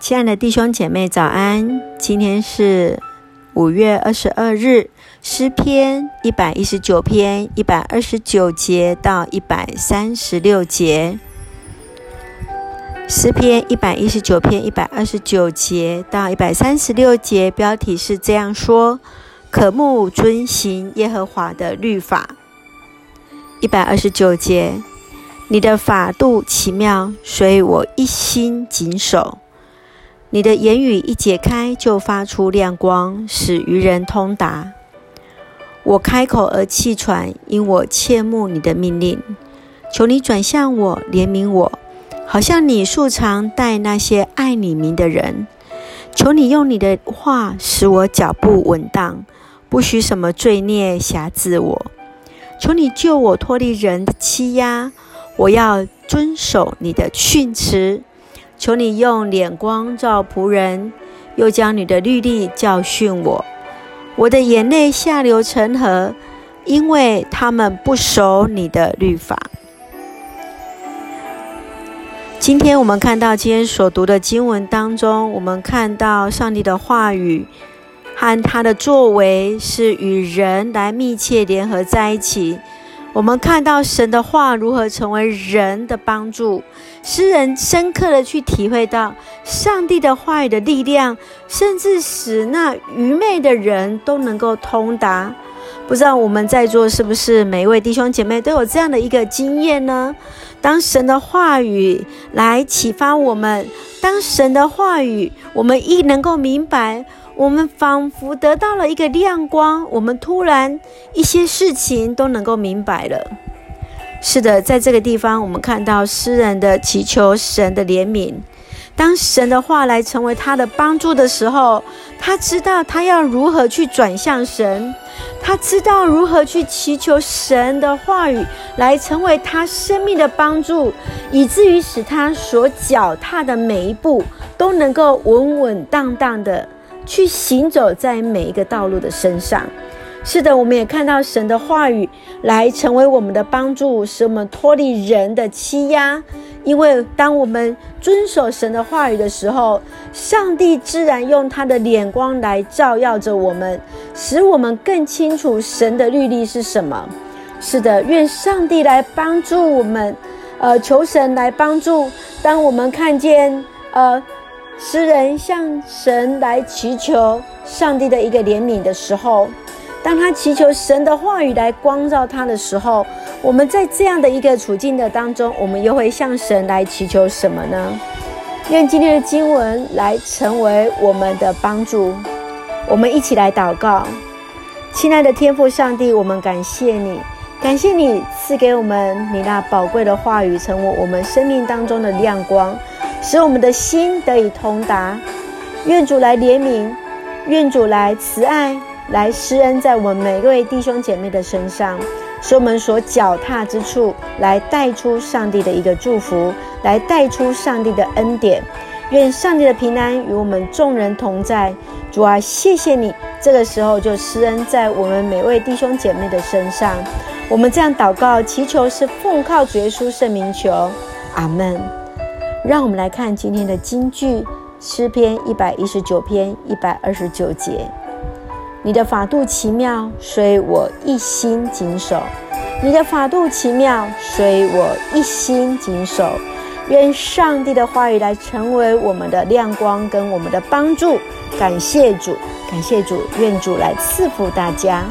亲爱的弟兄姐妹，早安！今天是五月二十二日，诗篇一百一十九篇一百二十九节到一百三十六节。诗篇一百一十九篇一百二十九节到一百三十六节，标题是这样说：渴慕遵行耶和华的律法。一百二十九节，你的法度奇妙，所以我一心谨守。你的言语一解开，就发出亮光，使愚人通达。我开口而气喘，因我切慕你的命令。求你转向我，怜悯我，好像你素常待那些爱你名的人。求你用你的话使我脚步稳当，不许什么罪孽辖制我。求你救我脱离人的欺压，我要遵守你的训词。求你用脸光照仆人，又将你的律例教训我。我的眼泪下流成河，因为他们不守你的律法。今天我们看到今天所读的经文当中，我们看到上帝的话语和他的作为是与人来密切联合在一起。我们看到神的话如何成为人的帮助，诗人深刻的去体会到上帝的话语的力量，甚至使那愚昧的人都能够通达。不知道我们在座是不是每一位弟兄姐妹都有这样的一个经验呢？当神的话语来启发我们，当神的话语我们一能够明白。我们仿佛得到了一个亮光，我们突然一些事情都能够明白了。是的，在这个地方，我们看到诗人的祈求神的怜悯。当神的话来成为他的帮助的时候，他知道他要如何去转向神，他知道如何去祈求神的话语来成为他生命的帮助，以至于使他所脚踏的每一步都能够稳稳当当的。去行走在每一个道路的身上，是的，我们也看到神的话语来成为我们的帮助，使我们脱离人的欺压。因为当我们遵守神的话语的时候，上帝自然用他的脸光来照耀着我们，使我们更清楚神的律例是什么。是的，愿上帝来帮助我们，呃，求神来帮助。当我们看见，呃。诗人向神来祈求上帝的一个怜悯的时候，当他祈求神的话语来光照他的时候，我们在这样的一个处境的当中，我们又会向神来祈求什么呢？愿今天的经文来成为我们的帮助。我们一起来祷告，亲爱的天父上帝，我们感谢你，感谢你赐给我们你那宝贵的话语，成为我们生命当中的亮光。使我们的心得以通达，愿主来怜悯，愿主来慈爱，来施恩在我们每一位弟兄姐妹的身上，使我们所脚踏之处来带出上帝的一个祝福，来带出上帝的恩典。愿上帝的平安与我们众人同在。主啊，谢谢你，这个时候就施恩在我们每位弟兄姐妹的身上。我们这样祷告祈求，是奉靠主耶稣圣名求，阿门。让我们来看今天的金句，诗篇一百一十九篇一百二十九节。你的法度奇妙，所以我一心谨守。你的法度奇妙，所以我一心谨守。愿上帝的话语来成为我们的亮光跟我们的帮助。感谢主，感谢主，愿主来赐福大家。